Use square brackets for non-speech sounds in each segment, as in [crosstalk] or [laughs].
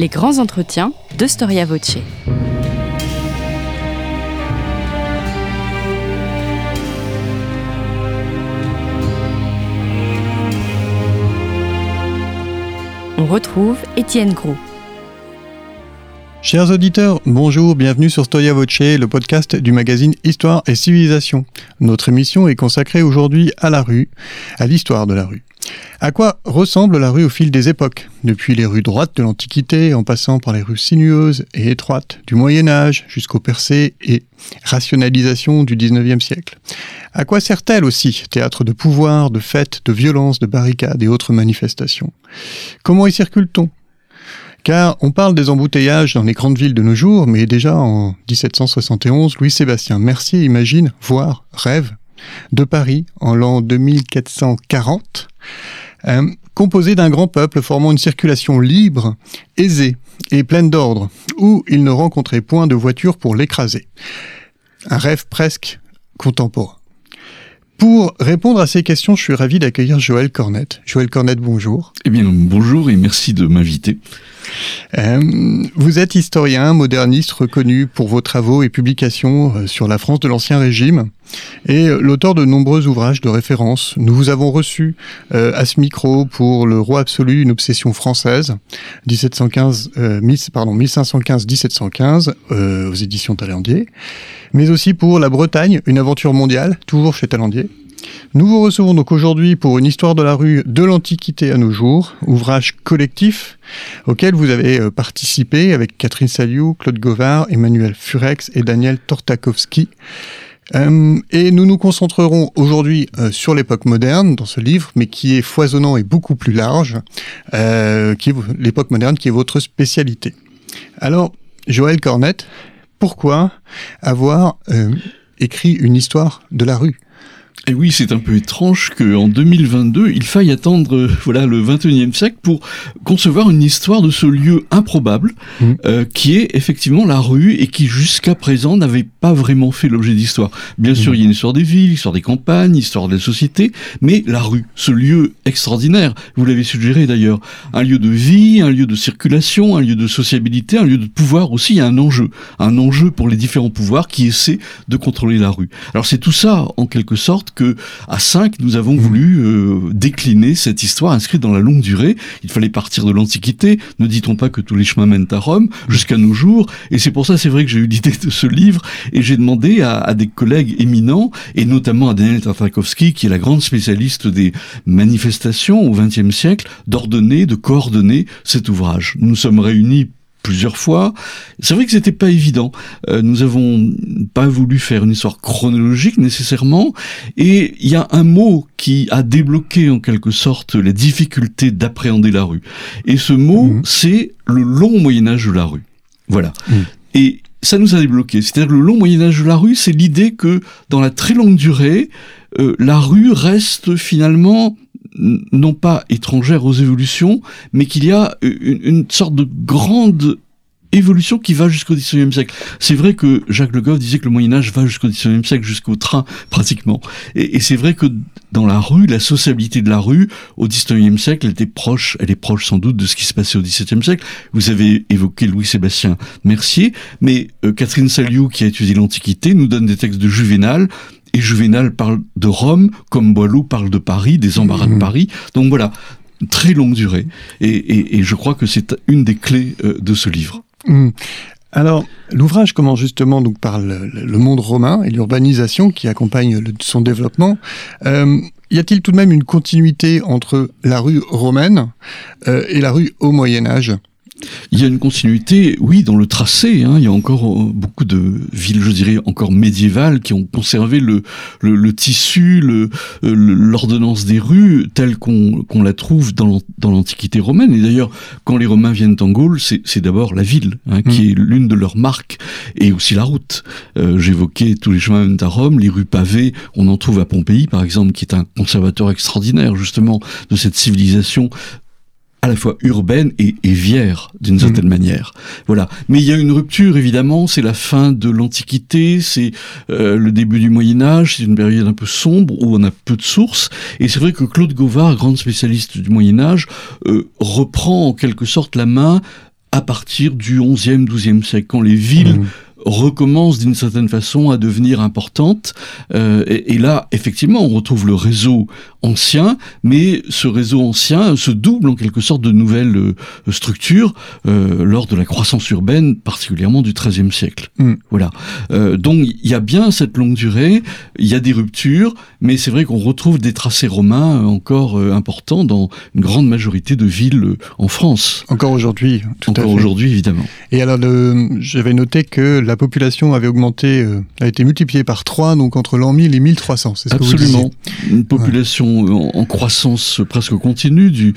Les grands entretiens de Storia Voce. On retrouve Étienne Gros. Chers auditeurs, bonjour, bienvenue sur Storia Voce, le podcast du magazine Histoire et Civilisation. Notre émission est consacrée aujourd'hui à la rue, à l'histoire de la rue. À quoi ressemble la rue au fil des époques Depuis les rues droites de l'Antiquité, en passant par les rues sinueuses et étroites du Moyen Âge, jusqu'au percées et rationalisation du XIXe siècle? À quoi sert-elle aussi Théâtre de pouvoir, de fêtes, de violences, de barricades et autres manifestations? Comment y circule-t-on? Car on parle des embouteillages dans les grandes villes de nos jours, mais déjà en 1771, Louis-Sébastien Mercier imagine, voire rêve, de Paris en l'an 2440, euh, composé d'un grand peuple formant une circulation libre, aisée et pleine d'ordre, où il ne rencontrait point de voiture pour l'écraser. Un rêve presque contemporain. Pour répondre à ces questions, je suis ravi d'accueillir Joël Cornette. Joël Cornette, bonjour. Eh bien, bonjour et merci de m'inviter. Euh, vous êtes historien, moderniste reconnu pour vos travaux et publications euh, sur la France de l'Ancien Régime et euh, l'auteur de nombreux ouvrages de référence. Nous vous avons reçu à ce micro pour Le Roi absolu, une obsession française, 1715, pardon, 1515-1715 aux éditions Talendier mais aussi pour La Bretagne, une aventure mondiale, toujours chez Talandier. Nous vous recevons donc aujourd'hui pour une histoire de la rue de l'Antiquité à nos jours, ouvrage collectif auquel vous avez euh, participé avec Catherine Saliou, Claude Govard, Emmanuel Furex et Daniel Tortakowski. Euh, et nous nous concentrerons aujourd'hui euh, sur l'époque moderne dans ce livre, mais qui est foisonnant et beaucoup plus large, qui est l'époque moderne qui est votre spécialité. Alors, Joël Cornette, pourquoi avoir euh, écrit une histoire de la rue? Et oui, c'est un peu étrange qu'en 2022, il faille attendre euh, voilà le 21e siècle pour concevoir une histoire de ce lieu improbable mmh. euh, qui est effectivement la rue et qui jusqu'à présent n'avait pas vraiment fait l'objet d'histoire. Bien sûr, mmh. il y a une histoire des villes, histoire des campagnes, histoire de la société, mais la rue, ce lieu extraordinaire, vous l'avez suggéré d'ailleurs, un lieu de vie, un lieu de circulation, un lieu de sociabilité, un lieu de pouvoir aussi, il y a un enjeu, un enjeu pour les différents pouvoirs qui essaient de contrôler la rue. Alors c'est tout ça, en quelque sorte, que à 5, nous avons voulu euh, décliner cette histoire inscrite dans la longue durée. Il fallait partir de l'Antiquité, ne dit-on pas que tous les chemins mènent à Rome, jusqu'à nos jours. Et c'est pour ça, c'est vrai que j'ai eu l'idée de ce livre et j'ai demandé à, des collègues éminents, et notamment à Daniel Tartakovsky, qui est la grande spécialiste des manifestations au XXe siècle, d'ordonner, de coordonner cet ouvrage. Nous nous sommes réunis plusieurs fois. C'est vrai que c'était pas évident. Euh, nous avons pas voulu faire une histoire chronologique nécessairement, et il y a un mot qui a débloqué en quelque sorte les difficultés d'appréhender la rue. Et ce mot, mhm. c'est le long Moyen Âge de la rue. Voilà. Mhm. Et ça nous a débloqué. C'est-à-dire que le long Moyen Âge de la rue, c'est l'idée que dans la très longue durée, euh, la rue reste finalement non pas étrangère aux évolutions, mais qu'il y a une, sorte de grande évolution qui va jusqu'au XIXe siècle. C'est vrai que Jacques Le Goff disait que le Moyen Âge va jusqu'au XIXe siècle, jusqu'au train pratiquement. Et, c'est vrai que dans la rue, la sociabilité de la rue au XIXe siècle, elle était proche, elle est proche sans doute de ce qui se passait au XVIIe siècle. Vous avez évoqué Louis-Sébastien Mercier, mais euh, Catherine Saliou, qui a étudié l'Antiquité, nous donne des textes de Juvénal et Juvénal parle de Rome, comme Boileau parle de Paris, des embarras de mmh. Paris. Donc voilà, très longue durée. Et, je crois que c'est une des clés euh, de ce livre. Mmh. Alors, l'ouvrage commence justement donc par le, monde romain et l'urbanisation qui accompagne son développement. Euh, y a-t-il tout de même une continuité entre la rue romaine euh, et la rue au Moyen Âge? Il y a une continuité, oui, dans le tracé. Hein. Il y a encore euh, beaucoup de villes, je dirais, encore médiévales qui ont conservé le, le, tissu, euh, l'ordonnance des rues telle qu'on la trouve dans l'Antiquité romaine. Et d'ailleurs, quand les Romains viennent en Gaule, c'est d'abord la ville hein, qui mmh. est l'une de leurs marques et aussi la route. Euh, j'évoquais tous les chemins à Rome, les rues pavées. On en trouve à Pompéi, par exemple, qui est un conservateur extraordinaire justement de cette civilisation à la fois urbaine et, et vière d'une mmh. certaine manière. Voilà. Mais il y a une rupture évidemment. C'est la fin de l'Antiquité, c'est euh, le début du Moyen Âge. C'est une période un peu sombre où on a peu de sources. Et c'est vrai que Claude Gauvard, grand spécialiste du Moyen Âge, euh, reprend en quelque sorte la main à partir du 11e, 12e siècle, quand les villes Mhm. recommence d'une certaine façon à devenir importante. Euh, et, et là, effectivement, on retrouve le réseau ancien, mais ce réseau ancien se double en quelque sorte de nouvelles euh, structures euh, lors de la croissance urbaine, particulièrement du XIIIe siècle. Mm. Voilà. Euh, donc il y a bien cette longue durée, il y a des ruptures, mais c'est vrai qu'on retrouve des tracés romains encore importants dans une grande majorité de villes en France. Encore aujourd'hui, tout Encore aujourd'hui, évidemment. Et alors, le- j'avais noté que la population avait augmenté, euh, a été multipliée par 3, donc entre l'an 1000 et 1300. C'est ce que vous Absolument. Une population en, croissance presque continue du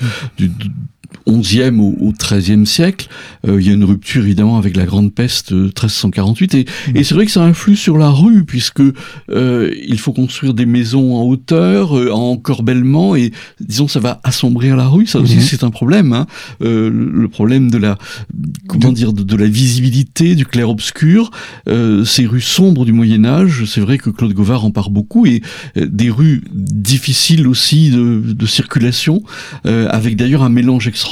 11e au, au 13e siècle. Euh, il y a une rupture évidemment avec la grande peste euh, 1348 et, et c'est vrai que ça influe sur la rue puisque euh, il faut construire des maisons en hauteur, en encorbellement et disons ça va assombrir la rue. Ça aussi Mhm. c'est un problème. Hein. Le problème de la comment dire de, de la visibilité, du clair-obscur. Ces rues sombres du Moyen Âge, c'est vrai que Claude Gauvard en parle beaucoup et des rues difficiles aussi de, de circulation, avec d'ailleurs un mélange extraordinaire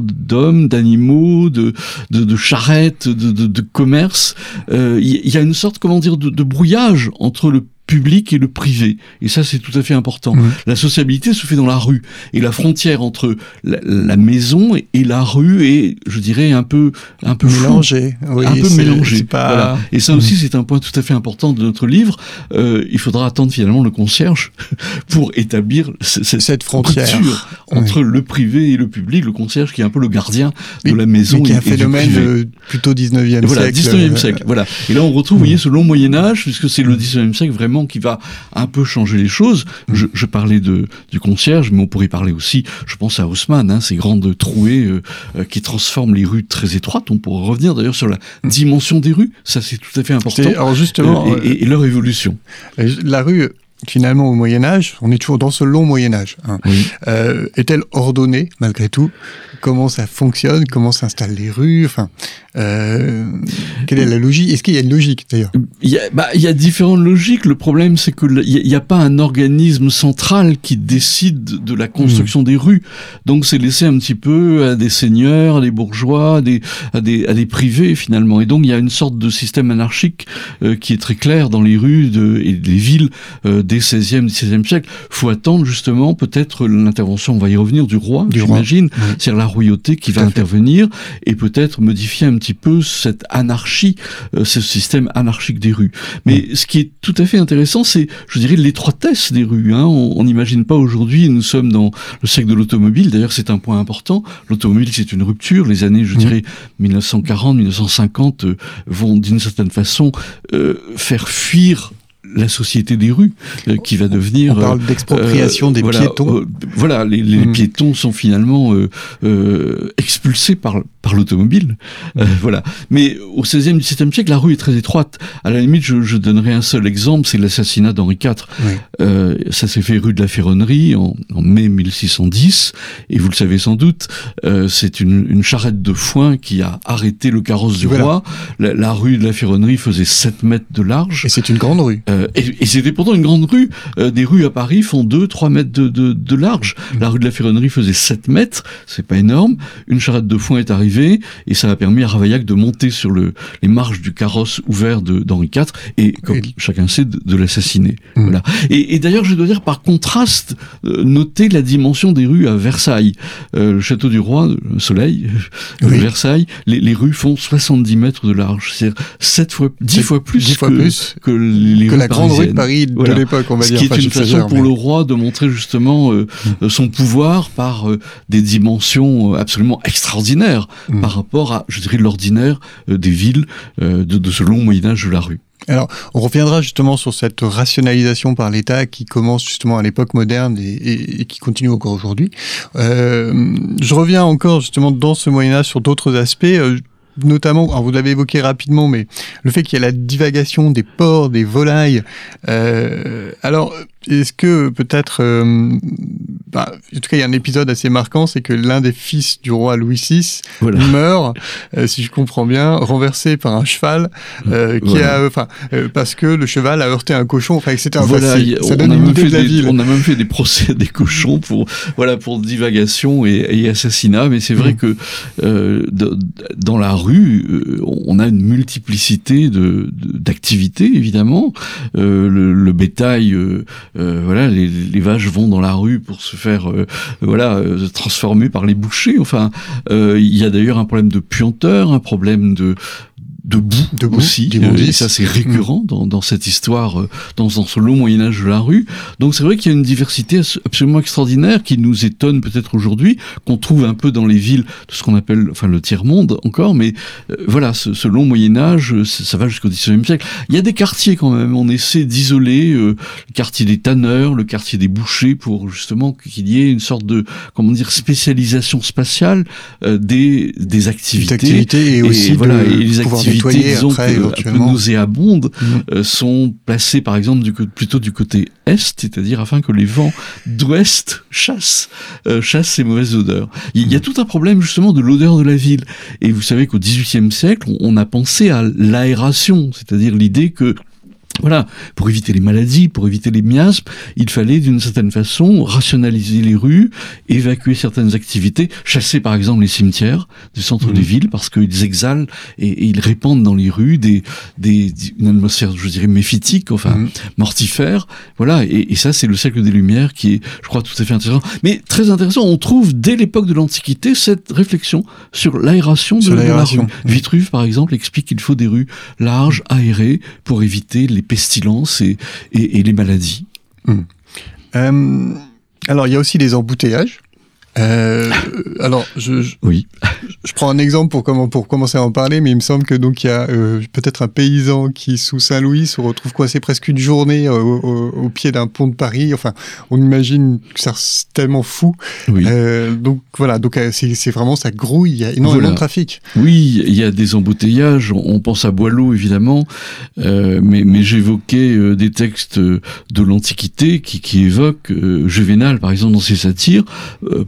d'hommes, d'animaux, de, de, de charrettes, de, de, commerce. Euh, Il y, y a une sorte, comment dire, de brouillage entre le public et le privé. Et ça, c'est tout à fait important. La sociabilité se fait dans la rue. Et la frontière entre la, la maison et la rue est, je dirais, un peu, un peu floue Mélangé. Oui, un peu c'est- mélangé. c'est Pas... Voilà. Et ça aussi, c'est un point tout à fait important de notre livre. Euh, il faudra attendre finalement le concierge [laughs] pour établir c- c- Cette frontière. entre le privé et le public. Le concierge qui est un peu le gardien Mais- de la maison mais qui est un phénomène privé. euh, plutôt 19e Et voilà, siècle. 19e euh, siècle. Voilà. Et là, on retrouve, vous voyez, ce long Moyen Âge, puisque c'est le 19e siècle vraiment qui va un peu changer les choses. Je, je parlais de du concierge, mais on pourrait parler aussi, je pense à Haussmann, hein, ces grandes trouées euh, euh, qui transforment les rues très étroites. On pourrait revenir d'ailleurs sur la dimension des rues. Ça, c'est tout à fait important. Alors justement, Euh, et, et- et leur évolution. la rue, finalement, au Moyen Âge, on est toujours dans ce long Moyen Âge. hein. Oui. Euh, est-elle ordonnée malgré tout? Comment ça fonctionne? Comment s'installent les rues? Enfin, euh, quelle est la logique? Est-ce qu'il y a une logique d'ailleurs? Il y, a, bah, il y a différentes logiques. Le problème, c'est que il n'y a, pas un organisme central qui décide de la construction des rues. Donc, c'est laissé un petit peu à des seigneurs, à des bourgeois, à des, à des, à des privés finalement. Et donc, il y a une sorte de système anarchique euh, qui est très clair dans les rues de, et les villes euh, des 16e, 17e siècle. Faut attendre justement peut-être l'intervention, on va y revenir, du roi, Du j'imagine, c'est-à-dire la royauté qui Tout va fait. intervenir et peut-être modifier un petit peu cette anarchie, euh, ce système anarchique des rues. Mais ce qui est tout à fait intéressant, c'est, je dirais, l'étroitesse des rues. Hein. On n'imagine pas aujourd'hui, nous sommes dans le siècle de l'automobile, d'ailleurs c'est un point important, l'automobile c'est une rupture, les années, je dirais, 1940, 1950 euh, vont d'une certaine façon euh, faire fuir la société des rues, euh, qui va devenir... On parle euh, d'expropriation euh, des voilà, piétons. euh, voilà, les, les Mm. piétons sont finalement euh, euh, expulsés par, par l'automobile. Euh, voilà. Mais au XVIe, XVIIe siècle, la rue est très étroite. À la limite, je, je donnerai un seul exemple, c'est l'assassinat d'Henri IV. Oui. Euh, ça s'est fait rue de la Ferronnerie en, en mai 1610, et vous le savez sans doute, euh, c'est une, une charrette de foin qui a arrêté le carrosse du Voilà. roi. La, la rue de la Ferronnerie faisait 7 mètres de large. Et c'est une grande rue. Euh, et et c'était pourtant une grande rue. Euh, des rues à Paris font 2-3 mètres de, de, de large. Mm. La rue de la Ferronnerie faisait 7 mètres, c'est pas énorme. Une charrette de foin est arrivée et ça a permis à Ravaillac de monter sur le, les marches du carrosse ouvert d'Henri IV et, comme Et- chacun sait, de, de l'assassiner. Mm. Voilà. Et, et d'ailleurs, je dois dire, par contraste, euh, noter la dimension des rues à Versailles. Euh, le château du roi, le Soleil, de Oui. Versailles, les, les rues font 70 mètres de large. C'est-à-dire 7 fois, 10 C'est fois plus Dix fois que, plus que les que rues la grande rue de. Paris de Voilà. l'époque, on va Ce dire. qui est une façon pour mais- le roi de montrer justement euh, euh, son pouvoir par euh, des dimensions euh, absolument extraordinaires Mm. par rapport à, je dirais, l'ordinaire euh, des villes euh, de, de ce long Moyen Âge de la rue. Alors, on reviendra justement sur cette rationalisation par l'État qui commence justement à l'époque moderne et, et- et qui continue encore aujourd'hui. Euh, je reviens encore justement dans ce Moyen Âge sur d'autres aspects. euh, Notamment, vous l'avez évoqué rapidement, mais le fait qu'il y a la divagation des porcs, des volailles. euh, alors, est-ce que peut-être, euh, bah, en tout cas, il y a un épisode assez marquant, c'est que l'un des fils du roi Louis VI [laughs] meurt, euh, si je comprends bien, renversé par un cheval, euh, qui a, enfin, euh, parce que le cheval a heurté un cochon, enfin, etc. Voilà, ça donne une idée de la ville. On a même fait des procès des cochons pour, voilà, pour divagation et, assassinat, mais c'est vrai mm. que dans la rue, on a une multiplicité de d'activités, évidemment. Le, le, bétail, voilà, les, les, vaches vont dans la rue pour se faire euh, voilà, euh, transformé par les bouchers. Enfin, euh, il y a d'ailleurs un problème de puanteur, un problème de de boue, aussi. Euh, et ça, c'est récurrent dans, dans, cette histoire, euh, dans, dans, ce long Moyen Âge de la rue. Donc c'est vrai qu'il y a une diversité absolument extraordinaire qui nous étonne peut-être aujourd'hui, qu'on trouve un peu dans les villes de ce qu'on appelle, enfin le tiers monde encore, mais euh, voilà, ce, ce, long Moyen Âge, ça, va jusqu'au XIXe siècle. Il y a des quartiers quand même. On essaie d'isoler le quartier des tanneurs, le quartier des bouchers, pour justement qu'il y ait une sorte de, comment dire, spécialisation spatiale des des activités. activités et, aussi voilà, et les activités disons, après, un peu nauséabondes mm. euh, sont placées par exemple du, plutôt du côté est, c'est-à-dire afin que les vents d'ouest chassent, euh, chassent ces mauvaises odeurs. Il y a mm. tout un problème justement de l'odeur de la ville. Et vous savez qu'au XVIIIe siècle, on a pensé à l'aération, c'est-à-dire l'idée que voilà, pour éviter les maladies, pour éviter les miasmes, il fallait d'une certaine façon rationaliser les rues, évacuer certaines activités, chasser par exemple les cimetières du centre des mmh. villes parce qu'ils exhalent et, ils répandent dans les rues des, des, une atmosphère, je dirais, méphitique, enfin mmh. mortifère. Voilà, et, ça c'est le siècle des Lumières qui est, je crois, tout à fait intéressant. Mais très intéressant, on trouve dès l'époque de l'Antiquité cette réflexion sur l'aération de, la rue. Mmh. Vitruve, par exemple, explique qu'il faut des rues larges, aérées, pour éviter les pestilence et, et, les maladies. Hmm. Euh, alors, il y a aussi des embouteillages. Euh, alors, je, je, oui. je prends un exemple pour, comment, pour commencer à en parler, mais il me semble que donc il y a euh, peut-être un paysan qui, sous Saint-Louis, se retrouve coincé presque une journée euh, au, au, pied d'un pont de Paris. Enfin, on imagine que c'est tellement fou. Oui. Euh, donc voilà, donc euh, c'est vraiment ça grouille, il y a énormément de trafic. Oui, il y a des embouteillages. On pense à Boileau évidemment, mais, mais j'évoquais des textes de l'Antiquité qui, qui évoquent Juvénal, par exemple, dans ses satires,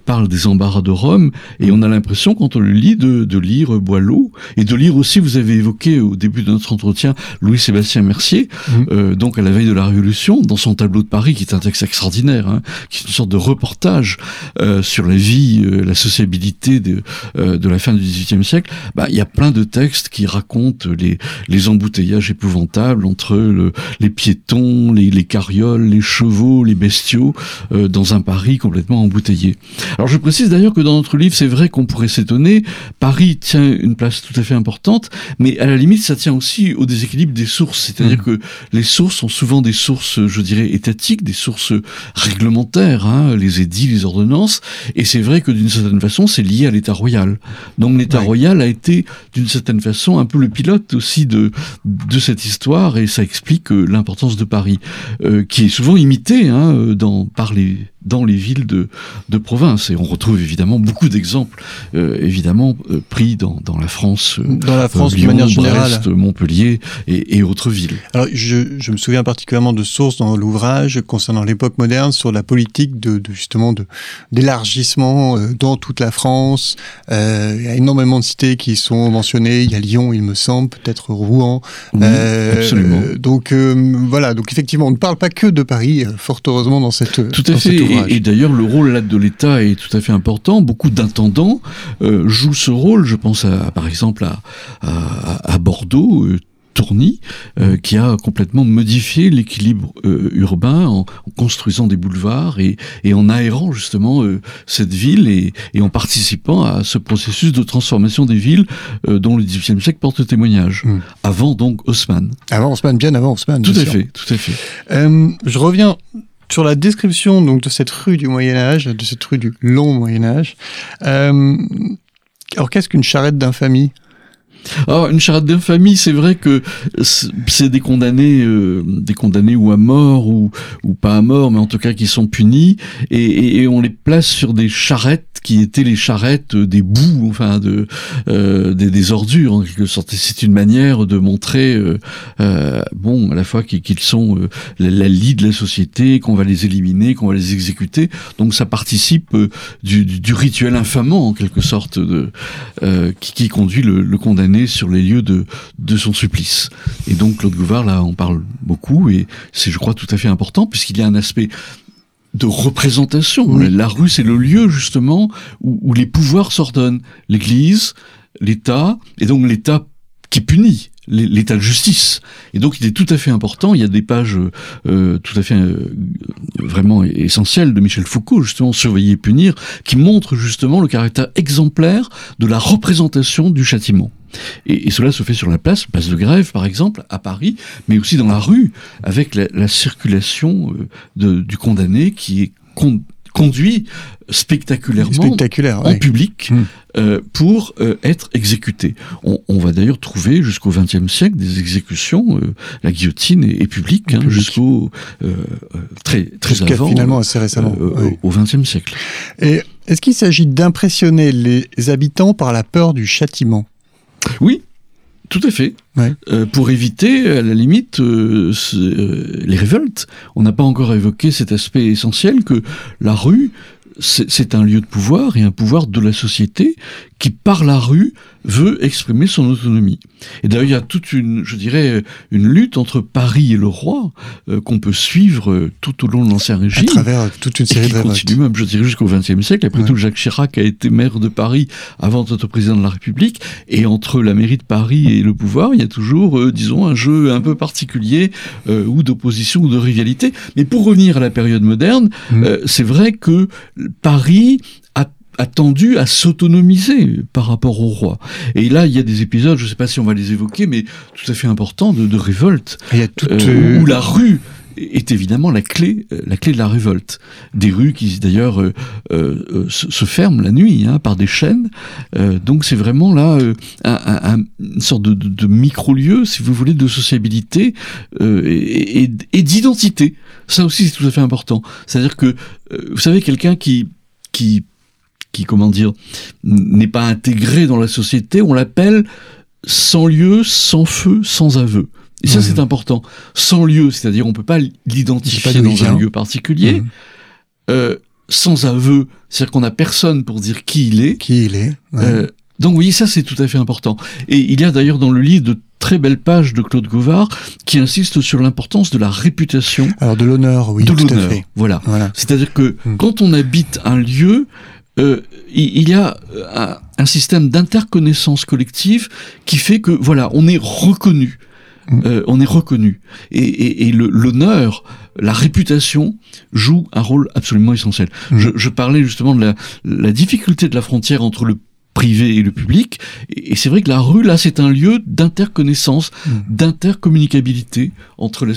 par des embarras de Rome, et on a l'impression, quand on le lit, de, de lire Boileau, et de lire aussi, vous avez évoqué au début de notre entretien, Louis-Sébastien Mercier, mmh. euh, donc à la veille de la Révolution, dans son tableau de Paris, qui est un texte extraordinaire, hein, qui est une sorte de reportage euh, sur la vie, euh, la sociabilité de, euh, de la fin du XVIIIe siècle, bah, il y a plein de textes qui racontent les, les embouteillages épouvantables entre le, les piétons, les, les carrioles, les chevaux, les bestiaux, euh, dans un Paris complètement embouteillé. Alors je précise d'ailleurs que dans notre livre, c'est vrai qu'on pourrait s'étonner, Paris tient une place tout à fait importante, mais à la limite, ça tient aussi au déséquilibre des sources. C'est-à-dire mmh. que les sources sont souvent des sources, je dirais, étatiques, des sources réglementaires, hein, les édits, les ordonnances, et c'est vrai que d'une certaine façon, c'est lié à l'État royal. Donc l'État royal a été, d'une certaine façon, un peu le pilote aussi de, de cette histoire, et ça explique euh, l'importance de Paris, euh, qui est souvent imité hein, dans, par les dans les villes de, de province. Et on retrouve évidemment beaucoup d'exemples, euh, évidemment, euh, pris dans, dans la France, euh, dans la France Lyon, de manière générale, Brest, Montpellier et, et, autres villes. Alors, je, je, me souviens particulièrement de sources dans l'ouvrage concernant l'époque moderne sur la politique de, de justement de d'élargissement dans toute la France. il y a énormément de cités qui sont mentionnées. Il y a Lyon, il me semble, peut-être Rouen. Oui, absolument. Donc voilà. Donc effectivement, on ne parle pas que de Paris, fort heureusement dans cette. Tout à fait. Et, d'ailleurs, le rôle là de l'État est tout à fait important. Beaucoup d'intendants euh, jouent ce rôle. Je pense à, par exemple à, à, à Bordeaux. Euh, Tourny, euh, qui a complètement modifié l'équilibre euh, urbain en, en, construisant des boulevards et, et en aérant justement euh, cette ville et, et, en participant à ce processus de transformation des villes dont le XVIIIe siècle porte témoignage. Mmh. Avant donc Haussmann. Avant Haussmann, bien avant Haussmann. Tout à sûr. fait, tout à fait. je reviens sur la description donc de cette rue du Moyen Âge, de cette rue du long Moyen Âge. Euh, alors qu'est-ce qu'une charrette d'infamie? Alors, une charade d'infamie, c'est vrai que c'est des condamnés, euh, des condamnés ou à mort ou, ou pas à mort, mais en tout cas qui sont punis, et, on les place sur des charrettes qui étaient les charrettes des bouts, enfin de euh, des, des, ordures en quelque sorte. C'est une manière de montrer, euh, euh bon, à la fois qu'ils sont la, la de la société, qu'on va les éliminer, qu'on va les exécuter. Donc ça participe du, rituel infamant en quelque sorte qui, conduit le, le condamné sur les lieux de, de son supplice. Et donc Claude Gouvard, là, on parle beaucoup, et c'est, je crois, tout à fait important, puisqu'il y a un aspect de représentation. La rue, c'est le lieu, justement, où, où les pouvoirs s'ordonnent. L'Église, l'État, et donc l'État qui punit l'état de justice. Et donc il est tout à fait important, il y a des pages euh, tout à fait euh, vraiment essentielles de Michel Foucault, justement Surveiller et punir, qui montrent justement le caractère exemplaire de la représentation du châtiment. Et, et, cela se fait sur la place, place de grève par exemple, à Paris, mais aussi dans la rue, avec la, la circulation euh, de, du condamné qui est conduit spectaculairement en public hmm. euh, pour euh, être exécuté. On, on va d'ailleurs trouver jusqu'au XXe siècle des exécutions, euh, la guillotine est, est publique, hein, jusqu'au très très avant. finalement assez récemment. Au XXe siècle. Et est-ce qu'il s'agit d'impressionner les habitants par la peur du châtiment? Oui, tout à fait. Ouais. Euh, pour éviter, à la limite, euh, euh, les révoltes. On n'a pas encore évoqué cet aspect essentiel que la rue, c'est un lieu de pouvoir et un pouvoir de la société qui, par la rue, veut exprimer son autonomie. Et d'ailleurs, il y a toute une, je dirais, une lutte entre Paris et le roi euh, qu'on peut suivre euh, tout au long de l'Ancien Régime. À travers toute une série et qui de continue même, je dirais, jusqu'au XXe siècle. Après ouais. tout, Jacques Chirac a été maire de Paris avant d'être président de la République. Et entre la mairie de Paris et le pouvoir, il y a toujours, euh, disons, un jeu un peu particulier euh, ou d'opposition ou de rivalité. Mais pour revenir à la période moderne, mmh. euh, c'est vrai que Paris a tendu à s'autonomiser par rapport au roi. Et là, il y a des épisodes, je ne sais pas si on va les évoquer, mais tout à fait importants de, de révolte, il y a toute, euh, où la rue est évidemment la clé, la clé de la révolte. Des rues qui d'ailleurs euh, euh, se, se, ferment la nuit hein, par des chaînes. Euh, donc c'est vraiment là euh, un, un, une sorte de, de, de micro-lieu, si vous voulez, de sociabilité euh, et, et, et d'identité. Ça aussi c'est tout à fait important. C'est-à-dire que vous savez quelqu'un qui qui qui, comment dire, n'est pas intégré dans la société, on l'appelle sans lieu, sans feu, sans aveu. Et ça, mmh. c'est important. Sans lieu, c'est-à-dire on peut pas l'identifier dans un lieu particulier. Mmh. Euh, sans aveu, c'est-à-dire qu'on n'a personne pour dire qui il est. Qui il est. Ouais. Euh, donc oui, ça c'est tout à fait important. Et il y a d'ailleurs dans le livre de très belles pages de Claude Gauvard qui insistent sur l'importance de la réputation. Alors de l'honneur, oui. De l'honneur, voilà. voilà. C'est-à-dire que mmh. quand on habite un lieu, euh, il y a un, un système d'interconnaissance collective qui fait que voilà, on est reconnu. Mmh. Euh, on est reconnu et, et, et l'honneur, la réputation joue un rôle absolument essentiel. Mmh. Je, je, parlais justement de la, la, difficulté de la frontière entre le privé et le public, et, et c'est vrai que la rue là, c'est un lieu d'interconnaissance, mmh. d'intercommunicabilité entre les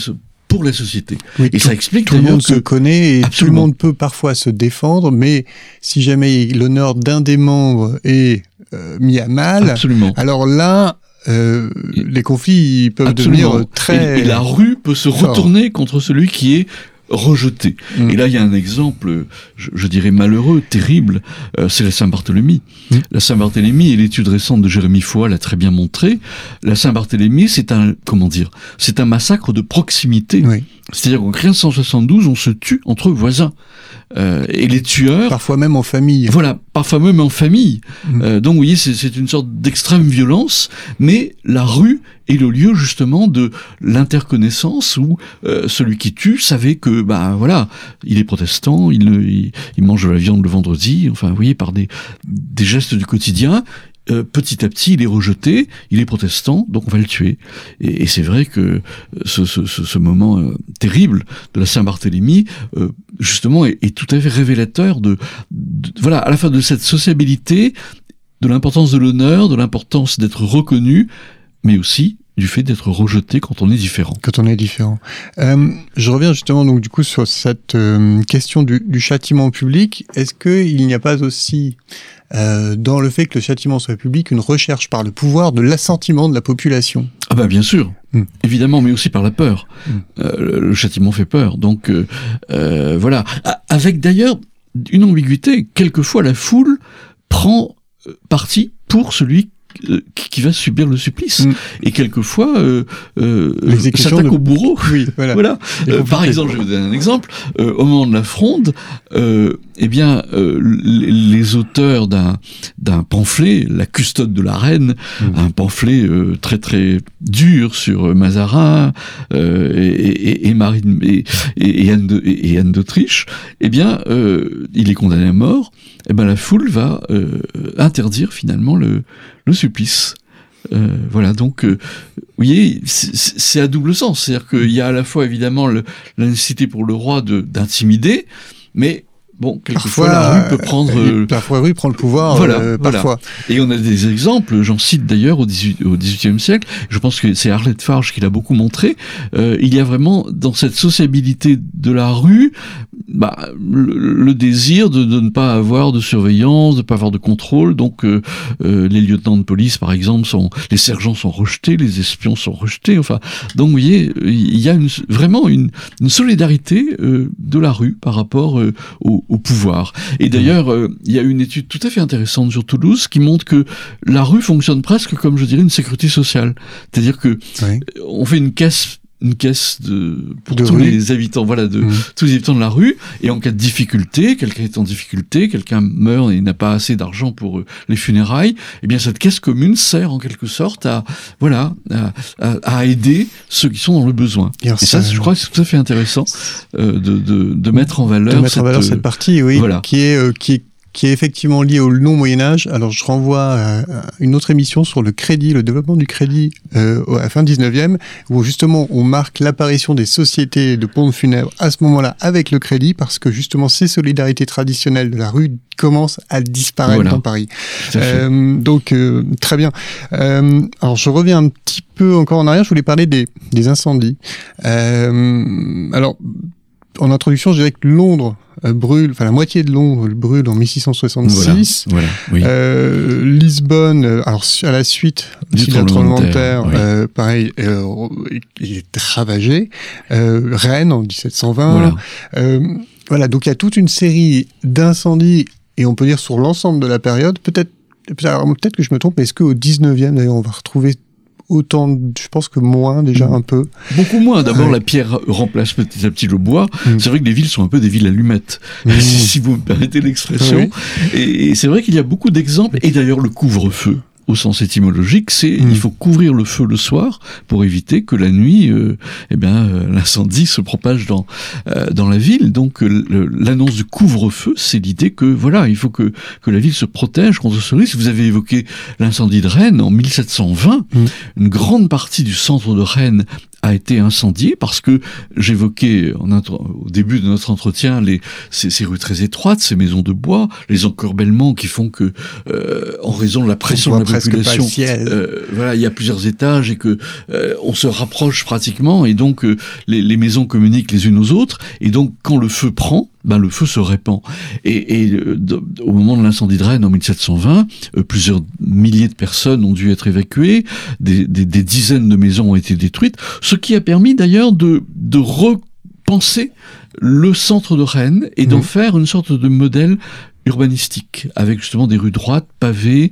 pour la société. Oui, et tout, ça explique tout le monde que... se connaît et Absolument. tout le monde peut parfois se défendre, mais si jamais l'honneur d'un des membres est euh, mis à mal, Absolument. alors là, euh, les conflits peuvent Absolument. devenir très. Et, et, la rue peut se retourner contre celui qui est rejeté. Mmh. Et là, il y a un exemple, je, je dirais malheureux, terrible, euh, c'est la Saint-Barthélemy. Mmh. La Saint-Barthélemy, et l'étude récente de Jérémy Foy l'a très bien montré, la Saint-Barthélemy, c'est un, comment dire, c'est un massacre de proximité. Oui. C'est-à-dire qu'en 1572, on se tue entre voisins. Euh, et les tueurs... Parfois même en famille. Voilà, parfois même en famille. Mmh. Euh, donc, vous voyez, c'est une sorte d'extrême violence, mais la rue est le lieu justement de l'interconnaissance où euh, celui qui tue savait que, bah voilà, il est protestant, il, il, il mange de la viande le vendredi, enfin, vous voyez, par des, des gestes du quotidien, euh, petit à petit, il est rejeté, il est protestant, donc on va le tuer. Et, c'est vrai que ce, ce, ce moment euh, terrible de la Saint-Barthélemy, euh, justement, est, tout à fait révélateur de, voilà, à la fois de cette sociabilité, de l'importance de l'honneur, de l'importance d'être reconnu, mais aussi du fait d'être rejeté quand on est différent. Quand on est différent. Euh, je reviens justement donc du coup sur cette euh, question du, du, châtiment public. Est-ce qu'il n'y a pas aussi euh, dans le fait que le châtiment soit public une recherche par le pouvoir de l'assentiment de la population? Ah bah bien sûr, mm. évidemment, mais aussi par la peur. Mm. Euh, le châtiment fait peur, donc euh, voilà. Avec d'ailleurs une ambiguïté. Quelquefois, la foule prend parti pour celui euh, qui va subir le supplice mm. et quelquefois euh, euh, s'attaque au bourreau. Oui, [laughs] voilà. voilà. Euh, par exemple, je vais vous donner un exemple. Euh, au moment de la fronde, euh, eh bien, les, les, auteurs d'un d'un pamphlet, la custode de la reine, mm. un pamphlet très très dur sur Mazarin et, et, et, Marine et, de, et Anne d'Autriche, eh bien, il est condamné à mort. Eh ben, la foule va interdire finalement le le supplice. Euh, voilà, donc, euh, vous voyez, c'est à double sens. C'est-à-dire qu'il y a à la fois, évidemment, le, la nécessité pour le roi d'intimider, mais Bon, quelquefois la rue peut prendre. Euh, parfois, oui, prend le pouvoir. Voilà, euh, parfois. Et on a des exemples. J'en cite d'ailleurs au, 18, au XVIIIe siècle. Je pense que c'est Arlette Farge qui l'a beaucoup montré. Euh, il y a vraiment dans cette sociabilité de la rue, bah, le, le désir de, de, ne pas avoir de surveillance, de ne pas avoir de contrôle. Donc, euh, euh, les lieutenants de police, par exemple, sont, les sergents sont rejetés, les espions sont rejetés. Enfin, donc, vous voyez, il y a une, vraiment une, une solidarité euh, de la rue par rapport au au pouvoir. Et d'ailleurs, euh, il y a une étude tout à fait intéressante sur Toulouse qui montre que la rue fonctionne presque comme, je dirais, une sécurité sociale. C'est-à-dire que oui. on fait une caisse une caisse de pour de tous rue. les habitants, voilà, de mmh. tous les habitants de la rue. Et en cas de difficulté, quelqu'un est en difficulté, quelqu'un meurt et n'a pas assez d'argent pour euh, les funérailles, eh bien cette caisse commune sert en quelque sorte à voilà à, à, aider ceux qui sont dans le besoin. Et, et ça, je crois que c'est tout à fait intéressant euh, de, de, de, mettre en valeur de mettre cette, en valeur cette partie, oui, voilà. qui est euh, qui est qui est effectivement lié au long Moyen Âge. Alors je renvoie à une autre émission sur le crédit, le développement du crédit euh, à la fin 19e, où justement on marque l'apparition des sociétés de pompes funèbres à ce moment-là avec le crédit, parce que justement ces solidarités traditionnelles de la rue commencent à disparaître voilà. dans Paris. Euh, donc euh, très bien. Euh, alors je reviens un petit peu encore en arrière. Je voulais parler des, des incendies. Euh, alors en introduction, je dirais que Londres euh, brûle, enfin la moitié de Londres brûle en 1666. Voilà, voilà, oui. euh, Lisbonne, euh, alors à la suite du tremblement de terre, euh, pareil, il est ravagé. Rennes en 1720. Voilà. voilà, donc il y a toute une série d'incendies et on peut dire sur l'ensemble de la période. Peut-être, peut-être que je me trompe. Est-ce qu'au 19e d'ailleurs on va retrouver autant, je pense que moins déjà un peu. Beaucoup moins. D'abord, ouais. la pierre remplace petit à petit le bois. Mmh. C'est vrai que les villes sont un peu des villes allumettes, mmh. [laughs] si, vous me permettez l'expression. Oui. Et c'est vrai qu'il y a beaucoup d'exemples. Et d'ailleurs, le couvre-feu au sens étymologique, c'est mmh. il faut couvrir le feu le soir pour éviter que la nuit, euh, eh bien, euh, l'incendie se propage dans euh, dans la ville. Donc l'annonce du couvre-feu, c'est l'idée que voilà, il faut que que la ville se protège contre ce risque. Vous avez évoqué l'incendie de Rennes en 1720. Mmh. Une grande partie du centre de Rennes a été incendié parce que j'évoquais au début de notre entretien les, ces, ces, rues très étroites, ces maisons de bois, les encorbellements qui font que, euh, en raison de la pression de la population, euh, voilà, il y a plusieurs étages et que euh, on se rapproche pratiquement et donc euh, les, les maisons communiquent les unes aux autres et donc quand le feu prend, ben, le feu se répand. Et, et de, au moment de l'incendie de Rennes en 1720, euh, plusieurs milliers de personnes ont dû être évacuées, des, des, des, dizaines de maisons ont été détruites, ce qui a permis d'ailleurs de, de repenser le centre de Rennes et d'en mmh. faire une sorte de modèle urbanistique, avec justement des rues droites, pavées,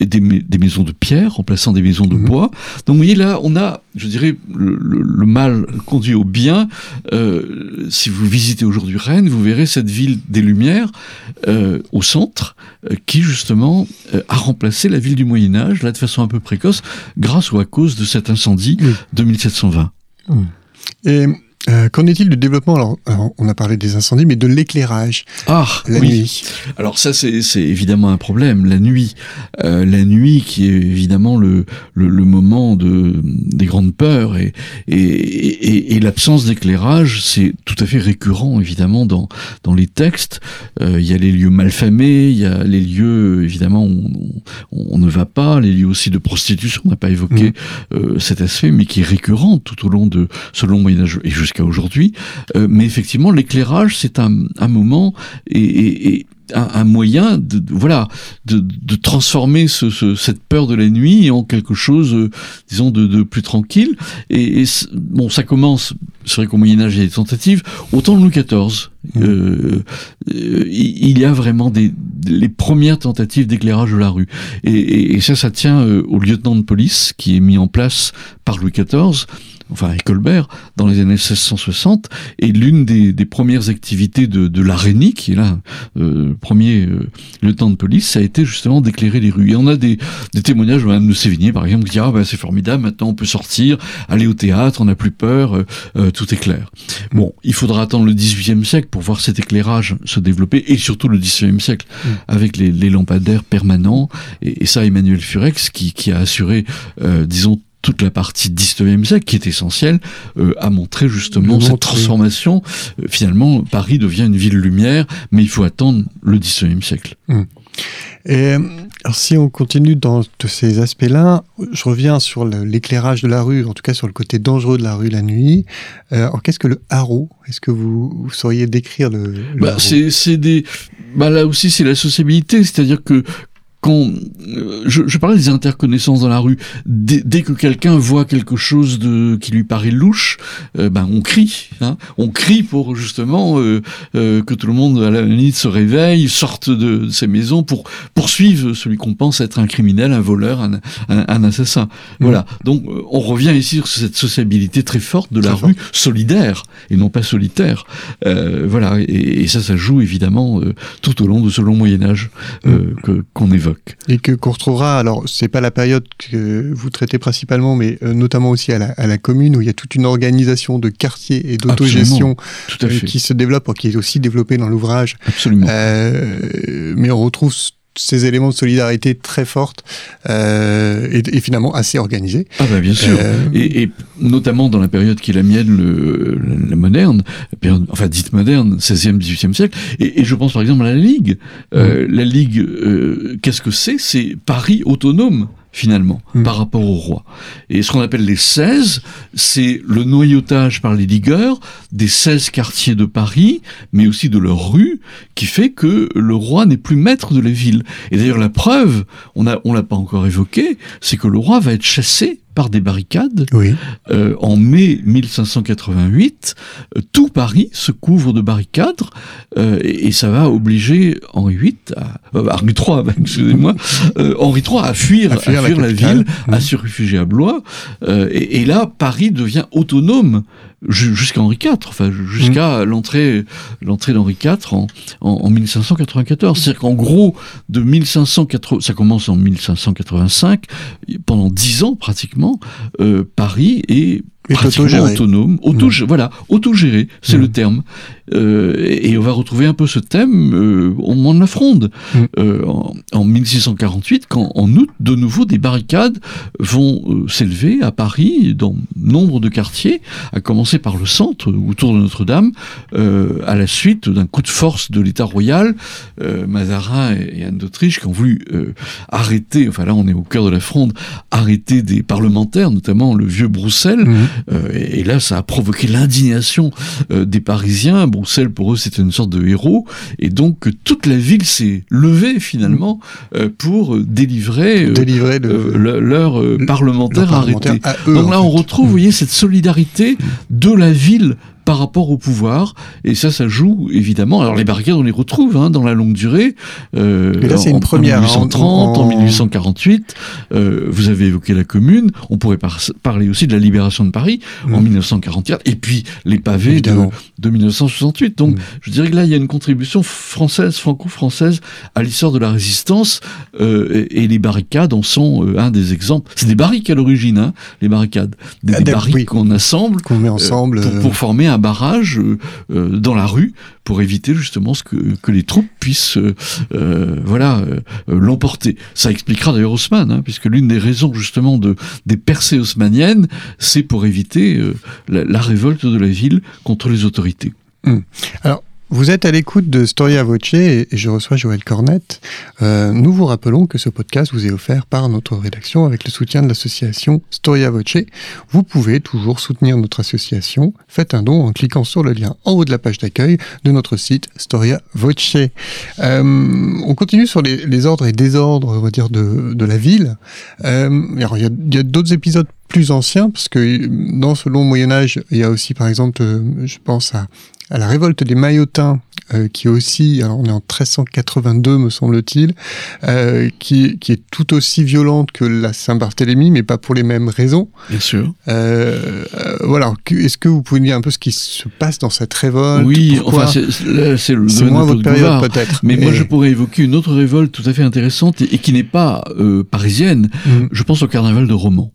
des, des maisons de pierre remplaçant des maisons de mmh. bois. Donc vous voyez là, on a, je dirais, le, le, le mal conduit au bien. Euh, si vous visitez aujourd'hui Rennes, vous verrez cette ville des Lumières euh, au centre, euh, qui justement a remplacé la ville du Moyen Âge, là de façon un peu précoce, grâce ou à cause de cet incendie de 1720. Mmh. Et Euh, qu'en est-il du développement? Alors, on a parlé des incendies, mais de l'éclairage ah, la nuit. Alors ça, c'est évidemment un problème. La nuit, euh, la nuit qui est évidemment le, le, le, moment de des grandes peurs et et, et, et l'absence d'éclairage, c'est tout à fait récurrent évidemment dans dans les textes. Euh, il y a les lieux malfamés, il y a les lieux évidemment où on, on, ne va pas, les lieux aussi de prostitution. On n'a pas évoqué mmh. cet aspect, mais qui est récurrent tout au long de ce long Moyen Âge et jusqu'à aujourd'hui. Euh, mais effectivement, l'éclairage, c'est un, un, moment et, et, un, un, moyen de, voilà de, de transformer ce, ce, cette peur de la nuit en quelque chose euh, disons de, de, plus tranquille et, et bon ça commence c'est vrai qu'au Moyen Âge il y a des tentatives autant Louis XIV mmh. euh, il y a vraiment des les premières tentatives d'éclairage de la rue et, et, ça ça tient au lieutenant de police qui est mis en place par Louis XIV enfin avec Colbert, dans les années 1660, et l'une des, des, premières activités de, de l'Arénie, qui est là, euh, premier euh, lieutenant de police, ça a été justement d'éclairer les rues. Et on a des, des témoignages, Madame de Sévigné par exemple, qui dit ah ben c'est formidable, maintenant on peut sortir, aller au théâtre, on n'a plus peur, euh, euh, tout est clair. Bon, il faudra attendre le XVIIIe siècle pour voir cet éclairage se développer, et surtout le XIXe siècle, mm. avec les, les, lampadaires permanents, et, et ça Emmanuel Furex qui, qui a assuré, euh, disons, toute la partie 19e siècle qui est essentielle euh, à montrer justement cette transformation. Euh, finalement, Paris devient une ville lumière, mais il faut attendre le 19e siècle. Mmh. Et alors si on continue dans tous ces aspects-là, je reviens sur l'éclairage de la rue, en tout cas sur le côté dangereux de la rue la nuit. Euh, Qu'est-ce que le haro? Est-ce que vous, vous, sauriez décrire le, le bah, C'est des, bah, là aussi c'est la sociabilité, c'est-à-dire que quand euh, je, je, parlais des interconnaissances dans la rue, dès, dès que quelqu'un voit quelque chose de qui lui paraît louche, euh, ben on crie, hein, on crie pour justement euh, euh, que tout le monde à la nuit se réveille, sorte de, de ses maisons pour poursuivre celui qu'on pense être un criminel, un voleur, un, un, un assassin. Mmh. Voilà. Donc on revient ici sur cette sociabilité très forte de la rue, fort. solidaire et non pas solitaire. Euh, voilà. Et, et, ça, ça joue évidemment tout au long de ce long Moyen Âge mmh. qu'on évoque. Et que qu'on retrouvera, alors c'est pas la période que vous traitez principalement, mais euh, notamment aussi à la, à la, commune où il y a toute une organisation de quartier et d'autogestion euh, qui se développe, qui est aussi développée dans l'ouvrage. Absolument. Euh, mais on retrouve ces éléments de solidarité très fortes euh, et, et, finalement assez organisés. Ah ben bien sûr, euh... et, et, notamment dans la période qui est la mienne, le, la moderne, période, enfin dite moderne, 16e, 18e siècle, et, et, je pense par exemple à la Ligue. Euh, mmh. La Ligue, euh, qu'est-ce que c'est? C'est Paris autonome finalement, mmh. par rapport au roi. Et ce qu'on appelle les 16, c'est le noyautage par les ligueurs des 16 quartiers de Paris, mais aussi de leurs rues, qui fait que le roi n'est plus maître de la ville. Et d'ailleurs, la preuve, on a, on l'a pas encore évoqué, c'est que le roi va être chassé par des barricades. Oui. Euh, en mai 1588, euh, tout Paris se couvre de barricades euh, et, et, ça va obliger Henri VIII, à, euh, Henri III, [laughs] excusez-moi, euh, Henri III à fuir, à fuir, à fuir la, la, ville, mmh. à se réfugier à Blois. Et, et, là, Paris devient autonome jusqu'à Henri IV, enfin jusqu'à mmh. l'entrée l'entrée d'Henri IV en, en, en 1594. C'est-à-dire qu'en gros, de 1580, ça commence en 1585, pendant dix ans pratiquement, euh, Paris est pratiquement autonome, auto mmh. voilà, autogéré, c'est mmh. le terme. Euh, et on va retrouver un peu ce thème euh, au moment de la Fronde, mmh. euh, en, en, 1648, quand en août, de nouveau, des barricades vont euh, s'élever à Paris, dans nombre de quartiers, à commencer par le centre, autour de Notre-Dame, euh, à la suite d'un coup de force de l'État royal, euh, Mazarin et, et Anne d'Autriche qui ont voulu arrêter, enfin là on est au cœur de la Fronde, arrêter des parlementaires, notamment le vieux Broussel, euh, et, et, là, ça a provoqué l'indignation euh, des Parisiens. Bruxelles, pour eux, c'était une sorte de héros. Et donc, toute la ville s'est levée, finalement, euh, pour délivrer, pour délivrer le, le, leur parlementaire arrêté. donc là, on retrouve, vous voyez, cette solidarité de la ville par rapport au pouvoir. Et ça, ça joue évidemment. Alors les barricades, on les retrouve hein, dans la longue durée. Euh, Mais là, c'est une première. En 1830, en, en 1848. Euh, vous avez évoqué la Commune. On pourrait par parler aussi de la libération de Paris mmh. en 1944. Et puis les pavés de, de, 1968. Donc, mmh. je dirais que là, il y a une contribution française, franco-française, à l'histoire de la résistance. Euh, et, et, les barricades en sont euh, un des exemples. C'est des barriques à l'origine, hein, les barricades. Des, ah, des barriques oui. qu'on assemble, qu'on met ensemble pour, pour, former un un barrage dans la rue pour éviter justement ce que, que les troupes puissent voilà l'emporter. Ça expliquera d'ailleurs Haussmann, hein, puisque l'une des raisons justement de des percées haussmanniennes, c'est pour éviter la, révolte de la ville contre les autorités. Hum. Alors, vous êtes à l'écoute de Storia Voce et je reçois Joël Cornette. Euh, nous vous rappelons que ce podcast vous est offert par notre rédaction avec le soutien de l'association Storia Voce. Vous pouvez toujours soutenir notre association. Faites un don en cliquant sur le lien en haut de la page d'accueil de notre site Storia Voce. Euh, on continue sur les, ordres et désordres, on va dire, de, de la ville. Euh, il y a, a d'autres épisodes plus anciens, parce que dans ce long Moyen Âge, il y a aussi, par exemple, euh, je pense à à la révolte des Maillotins, euh, qui est aussi, alors on est en 1382 me semble-t-il, euh, qui, qui, est tout aussi violente que la Saint-Barthélemy, mais pas pour les mêmes raisons. Bien sûr. Euh, euh voilà, est-ce que vous pouvez nous dire un peu ce qui se passe dans cette révolte? Oui, enfin c'est le moins votre période peut-être. Mais moi je pourrais évoquer une autre révolte tout à fait intéressante et, qui n'est pas euh, parisienne. Mm. Je pense au carnaval de Romans.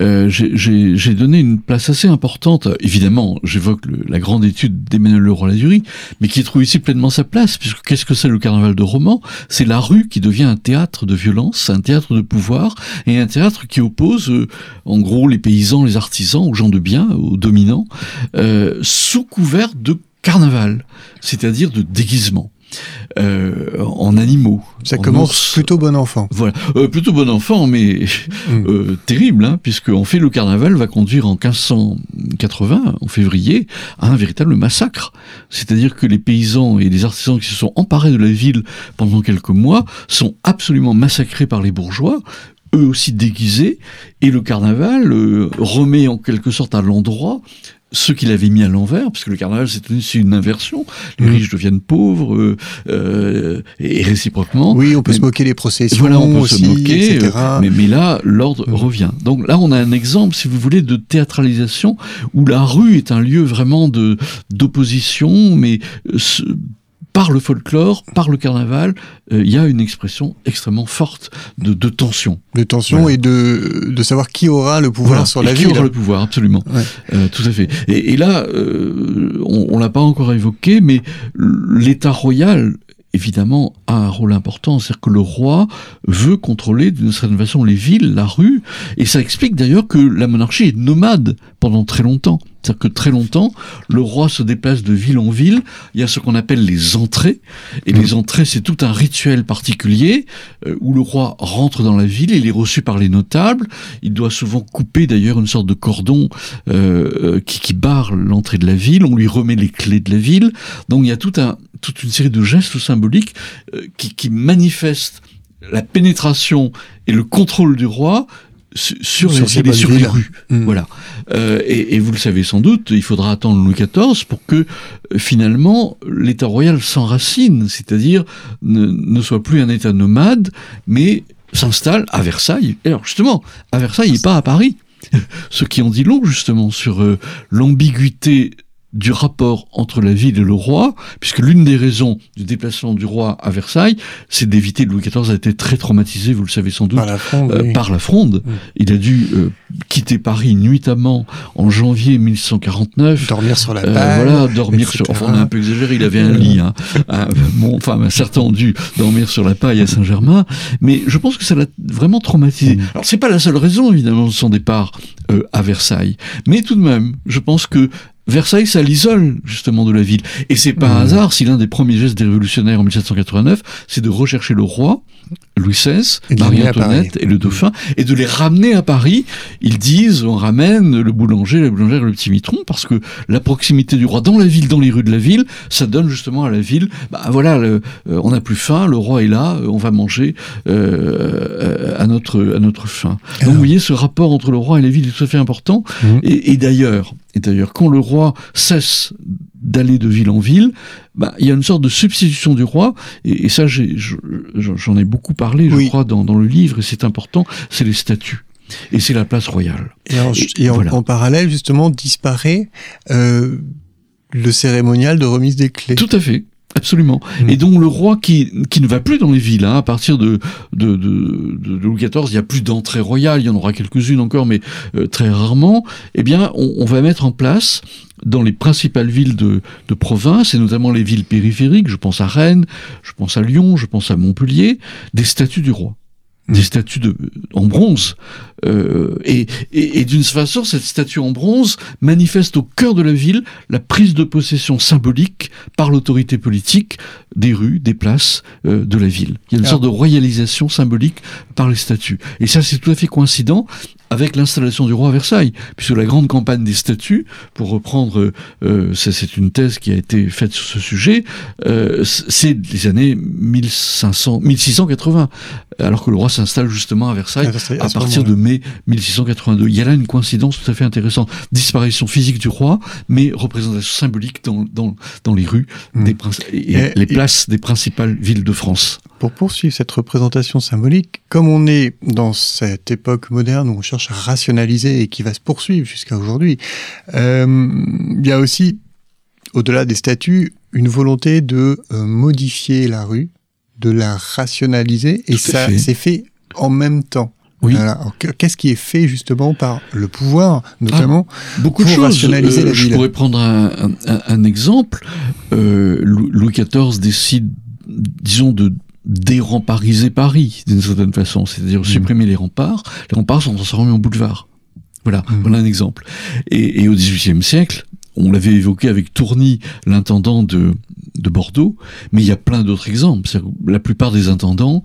Euh, j'ai donné une place assez importante. Évidemment, j'évoque la grande étude d'Emmanuel Leroy-Ladurie, mais qui trouve ici pleinement sa place, puisque qu'est-ce que c'est le carnaval de roman C'est la rue qui devient un théâtre de violence, un théâtre de pouvoir, et un théâtre qui oppose, euh, en gros, les paysans, les artisans, aux gens de bien, aux dominants, euh, sous couvert de carnaval, c'est-à-dire de déguisement. Euh, en animaux. Ça commence plutôt bon enfant. Voilà, euh, plutôt bon enfant, mais mm. [laughs] euh, terrible, hein, puisque en fait le carnaval va conduire en 1580, en février, à un véritable massacre. C'est-à-dire que les paysans et les artisans qui se sont emparés de la ville pendant quelques mois sont absolument massacrés par les bourgeois, eux aussi déguisés, et le carnaval remet en quelque sorte à l'endroit ce qu'il avait mis à l'envers, parce que le carnaval c'est aussi une inversion. Les mmh. riches deviennent pauvres euh, euh, et réciproquement. Oui, on peut se moquer des processions. Voilà, on peut se moquer. Euh, mais, mais, là, l'ordre mmh. revient. Donc là, on a un exemple, si vous voulez, de théâtralisation où la rue est un lieu vraiment de d'opposition, mais par le folklore, par le carnaval, euh, il y a une expression extrêmement forte de, tension. De tension et de, de savoir qui aura le pouvoir sur la ville. Qui aura le pouvoir, absolument. Euh, tout à fait. Et, là, euh, on, on l'a pas encore évoqué, mais l'État royal évidemment a un rôle important, c'est-à-dire que le roi veut contrôler d'une certaine façon les villes, la rue, et ça explique d'ailleurs que la monarchie est nomade pendant très longtemps. C'est-à-dire que très longtemps, le roi se déplace de ville en ville. Il y a ce qu'on appelle les entrées. Et les entrées, c'est tout un rituel particulier euh, où le roi rentre dans la ville. Il est reçu par les notables. Il doit souvent couper d'ailleurs une sorte de cordon euh, euh, qui, qui barre l'entrée de la ville. On lui remet les clés de la ville. Donc il y a tout un, toute une série de gestes symboliques qui, qui manifestent la pénétration et le contrôle du roi sur, les, sur les rues. Hmm. Voilà. Euh, et, et, vous le savez sans doute, il faudra attendre Louis XIV pour que euh, finalement l'État royal s'enracine, c'est-à-dire ne, ne, soit plus un État nomade, mais s'installe à Versailles. Et alors justement, à Versailles et pas à Paris. [laughs] Ce qui en dit long justement sur euh, l'ambiguïté du rapport entre la ville et le roi, puisque l'une des raisons du déplacement du roi à Versailles, c'est d'éviter, Louis XIV a été très traumatisé, vous le savez sans doute, par la fronde. Euh, par la fronde. Mm. Il a dû euh, quitter Paris nuitamment en janvier 1149. Dormir sur la euh, paille. voilà, dormir sur... Enfin, on a un peu exagéré, il avait un lit. Hein. [laughs] bon, enfin, certains ont dû dormir sur la paille à Saint-Germain, mais je pense que ça l'a vraiment traumatisé. Mm. Alors, c'est pas la seule raison, évidemment, de son départ à Versailles, mais tout de même, je pense que Versailles, ça l'isole justement de la ville. Et c'est pas un mmh. hasard si l'un des premiers gestes des révolutionnaires en 1789, c'est de rechercher le roi, Louis XVI, Marie-Antoinette et le dauphin, et de les ramener à Paris. Ils disent, on ramène le boulanger, la boulangère et le petit mitron, parce que la proximité du roi dans la ville, dans les rues de la ville, ça donne justement à la ville, bah voilà, euh, on n'a plus faim, le roi est là, euh, on va manger euh, à notre à notre faim. Donc vous voyez, ce rapport entre le roi et la ville est tout à fait important. Mmh. Et, et d'ailleurs, et d'ailleurs, quand le roi cesse d'aller de ville en ville, bah, il y a une sorte de substitution du roi, et, ça j'en ai, beaucoup parlé, je crois, dans, le livre, et c'est important, c'est les statuts. Et c'est la place royale. Et, en, parallèle, justement, disparaît euh, le cérémonial de remise des clés. Tout à fait. Absolument. Mm. Et donc le roi qui, qui ne va plus dans les villes, hein, à partir de, de, de, de Louis XIV, il n'y a plus d'entrée royale, il y en aura quelques-unes encore, mais euh, très rarement, eh bien on, on va mettre en place dans les principales villes de, de province, et notamment les villes périphériques, je pense à Rennes, je pense à Lyon, je pense à Montpellier, des statues du roi des statues de, en bronze. Euh, et et, et d'une façon, cette statue en bronze manifeste au cœur de la ville la prise de possession symbolique par l'autorité politique des rues, des places euh, de la ville. Il y a une Ah. sorte de royalisation symbolique par les statues. Et ça, c'est tout à fait coïncident avec l'installation du roi à Versailles, puisque la grande campagne des statues, pour reprendre, euh, c'est une thèse qui a été faite sur ce sujet, euh, c'est les années 1500, 1680, alors que le roi s'installe justement à Versailles Ah, à, partir de mai 1682. Il y a là une coïncidence tout à fait intéressante. Disparition physique du roi, mais représentation symbolique dans, dans, dans les rues Mm. des et, Et- les et- places des principales villes de France. Pour poursuivre cette représentation symbolique, comme on est dans cette époque moderne où on cherche à rationaliser et qui va se poursuivre jusqu'à aujourd'hui, euh, il y a aussi, au-delà des statues, une volonté de euh, modifier la rue, de la rationaliser, et Tout ça c'est fait en même temps. Oui. Qu'est-ce qui est fait justement par le pouvoir, notamment Beaucoup Pour de choses. Euh, rationaliser la je ville. pourrais prendre un, un- un exemple. Euh, Lou- Louis XIV décide, disons, de dérempariser Paris d'une certaine façon, c'est-à-dire supprimer les remparts. Les remparts sont transformés en boulevards. Voilà, Mm. voilà un exemple. Et, et au XVIIIe siècle, on l'avait évoqué avec Tourny, l'intendant de, de Bordeaux, mais il y a plein d'autres exemples. La plupart des intendants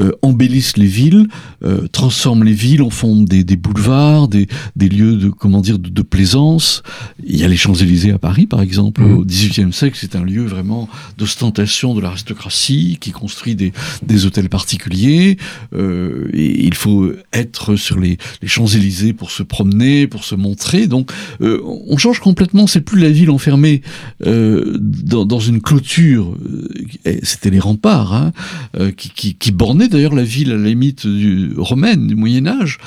euh, embellissent les villes, euh, transforment les villes en font des, des boulevards, des, des lieux de comment dire de, de plaisance. Il y a les Champs-Élysées à Paris, par exemple. Mhm. Au XVIIIe siècle, c'est un lieu vraiment d'ostentation de l'aristocratie qui construit des, des hôtels particuliers. Euh, et il faut être sur les, les Champs-Élysées pour se promener, pour se montrer. Donc, on change complètement. C'est plus la ville enfermée euh, dans, dans une clôture. euh, C'était les remparts hein, euh, qui, qui, qui bornaient d'ailleurs la ville à la limite du, romaine du Moyen Âge.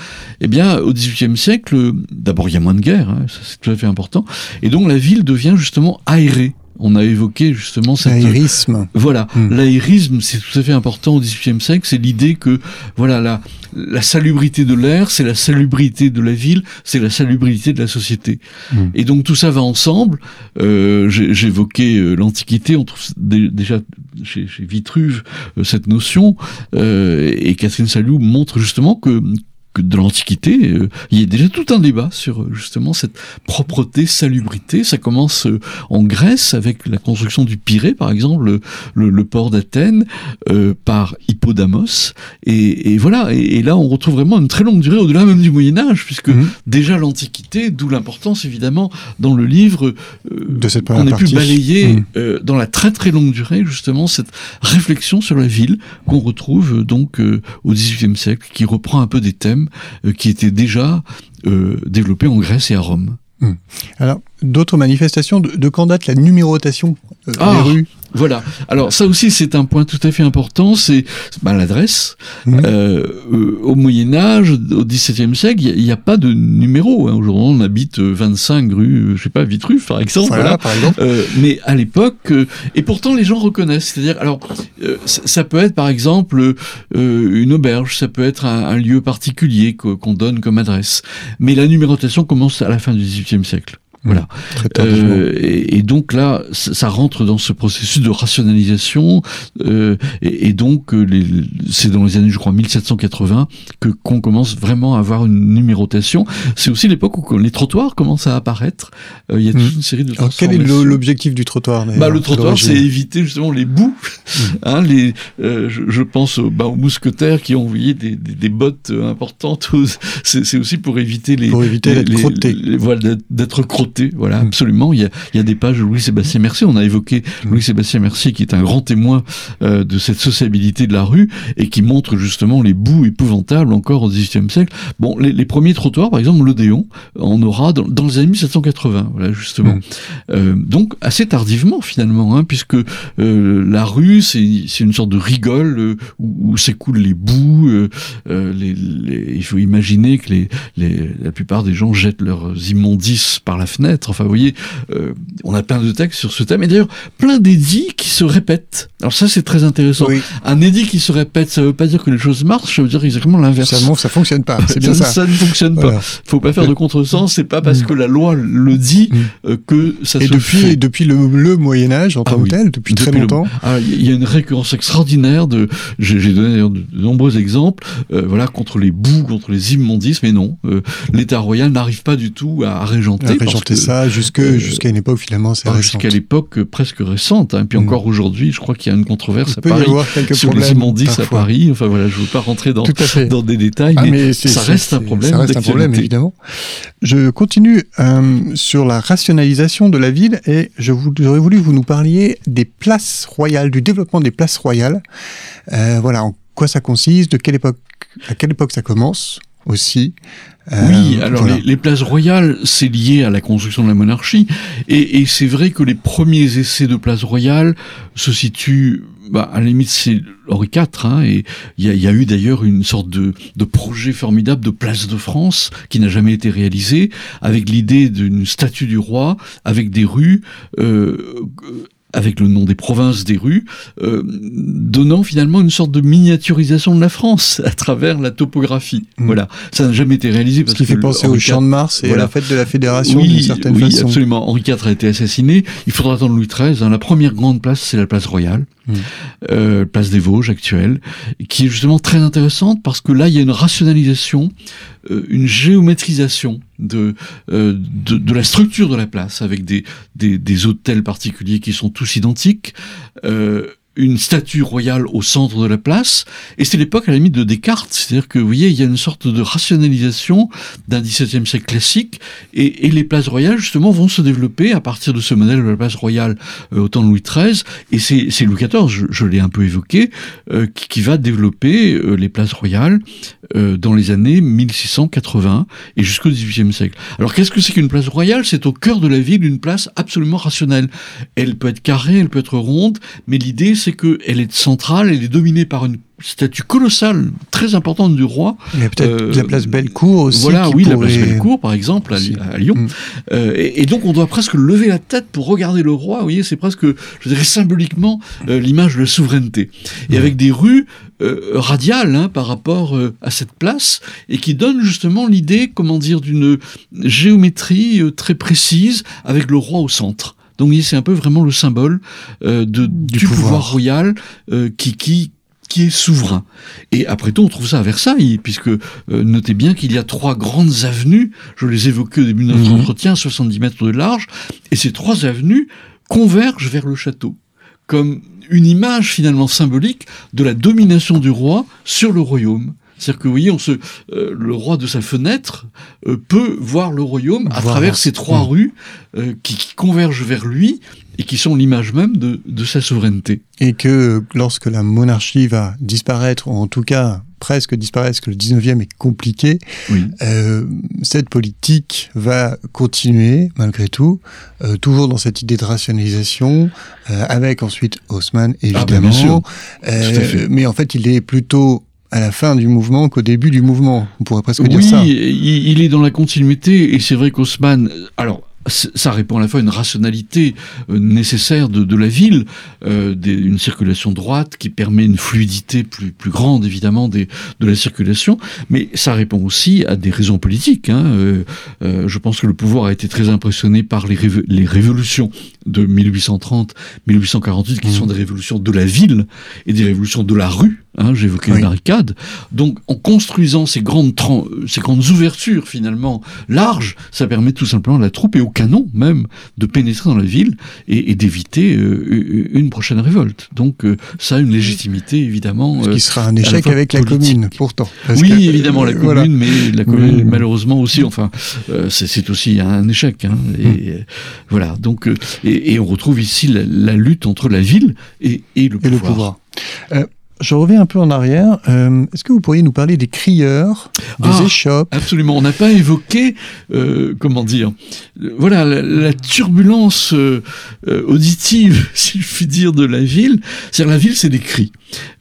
Eh bien, au XVIIIe siècle, d'abord il y a moins de guerre, hein, c'est tout à fait important, et donc la ville devient justement aérée. On a évoqué justement cette l'aérisme voilà, Hmm. l'aérisme, c'est tout à fait important au XVIIIe siècle. C'est l'idée que voilà la, la salubrité de l'air, c'est la salubrité de la ville, c'est la salubrité de la société. Hmm. Et donc tout ça va ensemble. Euh, J'évoquais euh, l'Antiquité, on trouve dé- déjà chez, chez Vitruve euh, cette notion, euh, et Catherine Salou montre justement que que de l'Antiquité, euh, il y a déjà tout un débat sur euh, justement cette propreté, salubrité. Ça commence euh, en Grèce avec la construction du Pirée, par exemple, le, le- port d'Athènes, euh, par Hippodamos. Et, et voilà, et, et là on retrouve vraiment une très longue durée au-delà même du Moyen Âge, puisque Mhm. déjà l'Antiquité, d'où l'importance évidemment dans le livre de cette première ait pu balayer euh, dans la très très longue durée justement cette réflexion sur la ville qu'on retrouve donc euh, au XVIIIe siècle, qui reprend un peu des thèmes euh, qui étaient déjà euh, développés en Grèce et à Rome. Alors, d'autres manifestations, de, de quand date la numérotation euh, Ah. des rues? Voilà. Alors ça aussi c'est un point tout à fait important, c'est bah, l'adresse. Mhm. Euh, euh, au Moyen Âge, au XVIIe siècle, il n'y a, pas de numéro. Hein. Aujourd'hui, on habite euh, 25 rue, euh, je sais pas, Vitruve par exemple. Voilà, voilà. par exemple. Euh, mais à l'époque, euh, et pourtant les gens reconnaissent. C'est-à-dire, alors, euh, ça, peut être par exemple euh, une auberge, ça peut être un, un lieu particulier qu'on donne comme adresse. Mais la numérotation commence à la fin du XVIIIe siècle. Voilà. Euh, et, et donc là, ça, ça rentre dans ce processus de rationalisation, euh, et, et donc euh, les- c'est dans les années, je crois, 1780 que qu'on commence vraiment à avoir une numérotation. C'est aussi l'époque où les trottoirs commencent à apparaître. Euh, il y a toute Mhm. une série de Alors, quel est l'objectif du trottoir Bah, le trottoir, c'est éviter justement les bouts. Hein, les, euh, je, je pense bah, aux mousquetaires qui ont envoyé des, des, des bottes euh, importantes. C'est c'est aussi pour éviter les Pour éviter les- d'être les- crotté. les- voilà, d'être- d'être Voilà, absolument. Il y, a, il y a des pages de Louis-Sébastien Mercier. On a évoqué Mm. Louis-Sébastien Mercier, qui est un grand témoin euh, de cette sociabilité de la rue et qui montre justement les bouts épouvantables encore au XVIIIe siècle. Bon, les, les premiers trottoirs, par exemple, l'Odéon, on aura dans, dans les années 1780. Voilà, justement. Mm. Euh, donc assez tardivement finalement, hein, puisque euh, la rue c'est c'est une sorte de rigole euh, où, où s'écoulent les bouts. euh, euh, les, les- il faut imaginer que les, les, la plupart des gens jettent leurs immondices par la fenêtre. Enfin, vous voyez, euh, on a plein de textes sur ce thème. Et d'ailleurs, plein d'édits qui se répètent. Alors ça, c'est très intéressant. Un édit qui se répète, ça veut pas dire que les choses marchent, ça veut dire exactement l'inverse. Ça, ça fonctionne pas. C'est bien [laughs] ça. Ça ne fonctionne pas. Faut pas faire de contresens. C'est pas parce mm. que la loi le dit mm. euh, que ça et se depuis, fait. depuis le, Moyen Âge en tant ah que tel, depuis, très longtemps. Ah, il y a une récurrence extraordinaire de. J'ai donné de, nombreux exemples. Euh, voilà contre les boues, contre les immondices, mais non, euh, l'État royal n'arrive pas du tout à régenter. À régenter ça jusque jusqu'à une époque finalement c'est Jusqu'à l'époque presque récente. Hein. Et puis mm. encore aujourd'hui, je crois qu'il y a une controverse à Paris sur les immondices à Paris. Enfin voilà, je ne veux pas rentrer dans, dans des détails, ah, mais, ça reste un problème. Ça reste un problème évidemment. Je continue euh, sur la rationalisation de la ville et je j'aurais voulu que vous nous parliez des places royales, du développement des places royales. Euh, voilà, en quoi ça consiste, de quelle époque, à quelle époque ça commence aussi. Euh, oui, alors les, places royales, c'est lié à la construction de la monarchie, et, et c'est vrai que les premiers essais de places royales se situent, bah, à la limite, c'est Henri IV, hein, et il y a, y a, eu d'ailleurs une sorte de, de, projet formidable de place de France qui n'a jamais été réalisé, avec l'idée d'une statue du roi, avec des rues euh, avec le nom des provinces, des rues, euh, donnant finalement une sorte de miniaturisation de la France à travers la topographie. Mm. Voilà, ça n'a jamais été réalisé parce Ce qui fait penser au Champ de Mars et à la fête de la Fédération d'une certaine oui, absolument. Henri IV a été assassiné. Il faudra attendre Louis XIII. Hein. La première grande place, c'est la place royale, mm. euh, place des Vosges actuelle, qui est justement très intéressante parce que là, il y a une rationalisation euh, une géométrisation de, euh, de, de, la structure de la place, avec des, des, des hôtels particuliers qui sont tous identiques, euh, une statue royale au centre de la place, et c'est l'époque à la limite de Descartes, c'est-à-dire que vous voyez, il y a une sorte de rationalisation d'un XVIIe siècle classique, et, et, les places royales justement vont se développer à partir de ce modèle de la place royale euh, au temps de Louis XIII, et c'est Louis XIV, je, je l'ai un peu évoqué, euh, qui, qui, va développer euh, les places royales euh, dans les années 1680 et jusqu'au XVIIIe siècle. Alors qu'est-ce que c'est qu'une place royale? C'est au cœur de la ville une place absolument rationnelle. Elle peut être carrée, elle peut être ronde, mais l'idée c'est qu'elle est centrale, elle est dominée par une statue colossale, très importante du roi. Il y a peut-être euh, la place Bellecour aussi. Voilà, oui, la place Bellecour, par exemple, à, Lyon. Mm. Euh, et, donc, on doit presque lever la tête pour regarder le roi. Vous voyez, c'est presque, je dirais, symboliquement euh, l'image de la souveraineté. Et avec des rues radiales hein, par rapport à cette place, et qui donnent justement l'idée, comment dire, d'une géométrie très précise avec le roi au centre. Donc c'est un peu vraiment le symbole de, du, pouvoir. royal qui, qui, qui est souverain. Et après tout, on trouve ça à Versailles, puisque euh, notez bien qu'il y a trois grandes avenues, je les évoquais au début de notre mhm. entretien, 70 mètres de large, et ces trois avenues convergent vers le château, comme une image finalement symbolique de la domination du roi sur le royaume. C'est-à-dire que vous voyez, on se, euh, le roi de sa fenêtre euh, peut voir le royaume à travers ces trois mhm. rues qui, qui, convergent vers lui et qui sont l'image même de, de, sa souveraineté. Et que lorsque la monarchie va disparaître, ou en tout cas presque disparaître, parce que le 19e est compliqué, euh, cette politique va continuer malgré tout, euh, toujours dans cette idée de rationalisation, euh, avec ensuite Haussmann ah, ben, évidemment. Euh, mais en fait, il est plutôt à la fin du mouvement qu'au début du mouvement. On pourrait presque dire ça. Oui, il, est dans la continuité, et c'est vrai qu'Haussmann, alors ça répond à la fois à une rationalité euh, nécessaire de, de la ville, euh, des, une circulation droite qui permet une fluidité plus, plus grande évidemment des, de la circulation, mais ça répond aussi à des raisons politiques. Hein. Euh, euh je pense que le pouvoir a été très impressionné par les, les révolutions de 1830-1848 qui mmh. sont des révolutions de la ville et des révolutions de la rue Hein, J'évoquais les barricades. Donc, en construisant ces grandes, ces grandes ouvertures finalement larges, ça permet tout simplement à la troupe et au canon même de pénétrer dans la ville et, et d'éviter euh, une prochaine révolte. Donc, euh, ça a une légitimité évidemment. Ce qui sera un euh, échec avec la commune, pourtant. oui, évidemment la commune, mais la commune malheureusement aussi. Enfin, c'est aussi un échec. Hein, et mm. voilà. Donc, et, et, on retrouve ici la, la, lutte entre la ville et, et le pouvoir. Et le pouvoir. Je reviens un peu en arrière. Euh, est-ce que vous pourriez nous parler des crieurs, des Ah, échoppes? Absolument. On n'a pas évoqué, euh, comment dire, euh, voilà, la, la turbulence euh, euh, auditive, [laughs] si je puis dire, de la ville. C'est-à-dire, la ville, c'est des cris.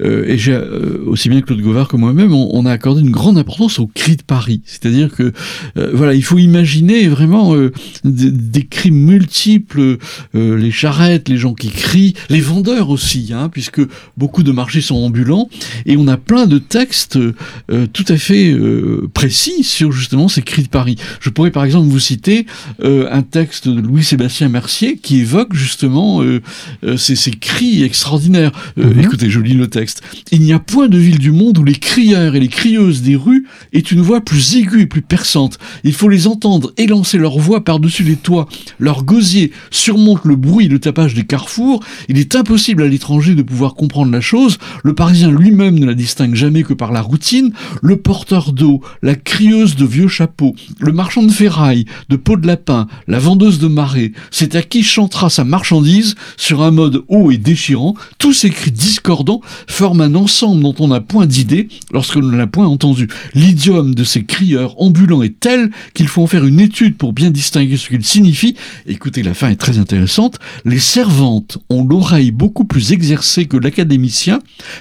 Euh, et j'ai, euh, aussi bien Claude Gauvard que moi-même, on, on a accordé une grande importance aux cris de Paris. C'est-à-dire que, euh, voilà, il faut imaginer vraiment euh, des, des cris multiples, euh, les charrettes, les gens qui crient, les vendeurs aussi, hein, puisque beaucoup de marchés sont ambulants, et on a plein de textes euh, tout à fait euh, précis sur justement ces cris de Paris. Je pourrais par exemple vous citer euh, un texte de Louis-Sébastien Mercier qui évoque justement euh, euh, ces, ces cris extraordinaires. Euh, Mhm. Écoutez, je lis le texte. Il n'y a point de ville du monde où les crieurs et les crieuses des rues aient une voix plus aiguë et plus perçante. Il faut les entendre élancer leur voix par-dessus les toits. Leur gosier surmonte le bruit et le tapage des carrefours. Il est impossible à l'étranger de pouvoir comprendre la chose. Le Parisien lui-même ne la distingue jamais que par la routine. Le porteur d'eau, la crieuse de vieux chapeaux, le marchand de ferraille, de peau de lapin, la vendeuse de marais, c'est à qui chantera sa marchandise sur un mode haut et déchirant. Tous ces cris discordants forment un ensemble dont on n'a point d'idée lorsque l'on ne l'a point entendu. L'idiome de ces crieurs ambulants est tel qu'il faut en faire une étude pour bien distinguer ce qu'il signifie. Écoutez, la fin est très intéressante. Les servantes ont l'oreille beaucoup plus exercée que l'académicien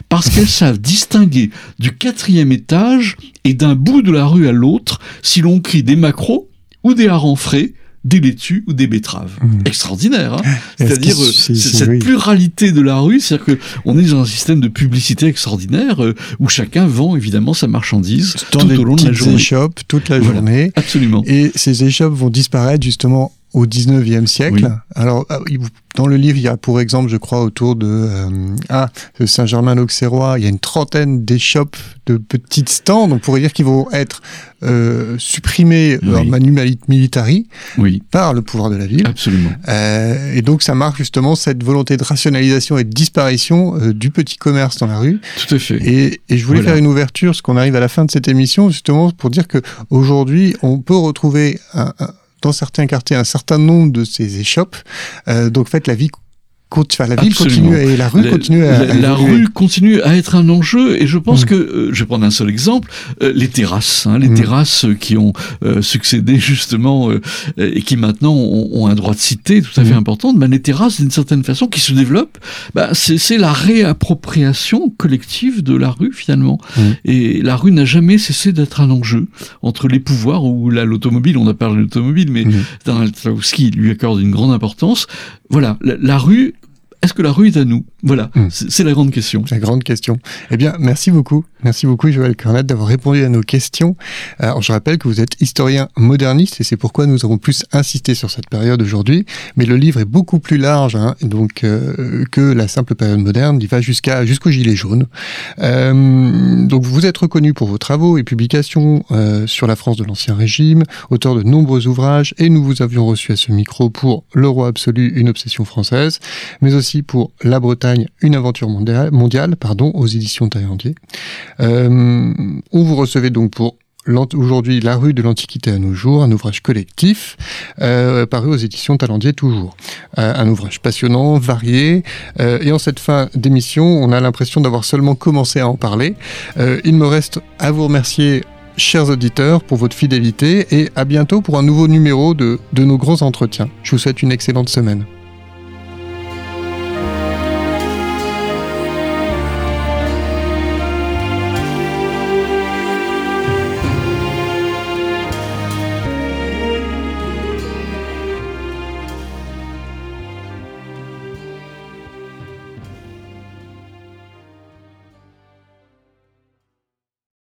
parce qu'elles savent distinguer du quatrième étage et d'un bout de la rue à l'autre si l'on crie des macros ou des harengs frais, des laitues ou des betteraves. Mhm. Extraordinaire, hein [laughs] C'est-à-dire euh, cette oui. pluralité de la rue, c'est-à-dire que on est dans un système de publicité extraordinaire euh, où chacun vend évidemment sa marchandise Dans tout au long de la journée. échoppes toute la Voilà. journée. Absolument. Et ces échoppes vont disparaître justement au 19e siècle. Oui. Alors, ah, dans le livre, il y a pour exemple, je crois, autour de, euh, ah, Saint-Germain-l'Auxerrois, il y a une trentaine d'échoppes de petites stands. On pourrait dire qu'ils vont être euh, supprimés Oui. en manu militari Oui, par le pouvoir de la ville. absolument. Euh, et donc, ça marque justement cette volonté de rationalisation et de disparition euh, du petit commerce dans la rue. Tout à fait. Et, et je voulais Voilà. faire une ouverture, parce qu'on arrive à la fin de cette émission, justement pour dire que aujourd'hui, on peut retrouver un- un- dans certains quartiers un certain nombre de ces échoppes. Euh, donc, en fait, la vie, enfin, la ville Absolument. continue et la rue La- continue à, la, à la évoluer. rue continue à être un enjeu et je pense Mm. que, euh, je vais prendre un seul exemple, euh, les terrasses, hein, les Mm. terrasses qui ont euh, succédé [laughs] justement euh, et qui maintenant ont, ont un droit de cité tout à fait Mm. important, ben, les terrasses d'une certaine façon qui se développent, ben, c'est c'est la réappropriation collective de la rue finalement. Et la rue n'a jamais cessé d'être un enjeu entre les pouvoirs ou là l'automobile, on a parlé de l'automobile, mais. Stanislavski lui accorde une grande importance. Voilà, la, la rue, est-ce que la rue est à nous? Voilà, Mm. c'est la grande question. La grande question. Eh bien, merci beaucoup. Merci beaucoup, Joël Cornette, d'avoir répondu à nos questions. Alors, je rappelle que vous êtes historien moderniste et c'est pourquoi nous avons plus insisté sur cette période aujourd'hui. Mais le livre est beaucoup plus large hein, donc, euh, que la simple période moderne. Il va jusqu'à jusqu'au gilet jaune. Euh, donc, vous êtes reconnu pour vos travaux et publications euh, sur la France de l'Ancien Régime, auteur de nombreux ouvrages et nous vous avions reçu à ce micro pour Le Roi absolu, une obsession française, mais aussi pour La Bretagne, une aventure mondiale, pardon, aux éditions Taillandier. Euh, on vous recevait donc pour aujourd'hui La rue de l'Antiquité à nos jours, un ouvrage collectif euh, paru aux éditions Talendier toujours. Euh, un ouvrage passionnant, varié, euh, et en cette fin d'émission, on a l'impression d'avoir seulement commencé à en parler. Il me reste à vous remercier chers auditeurs, pour votre fidélité et à bientôt pour un nouveau numéro de, de nos grands entretiens. Je vous souhaite une excellente semaine.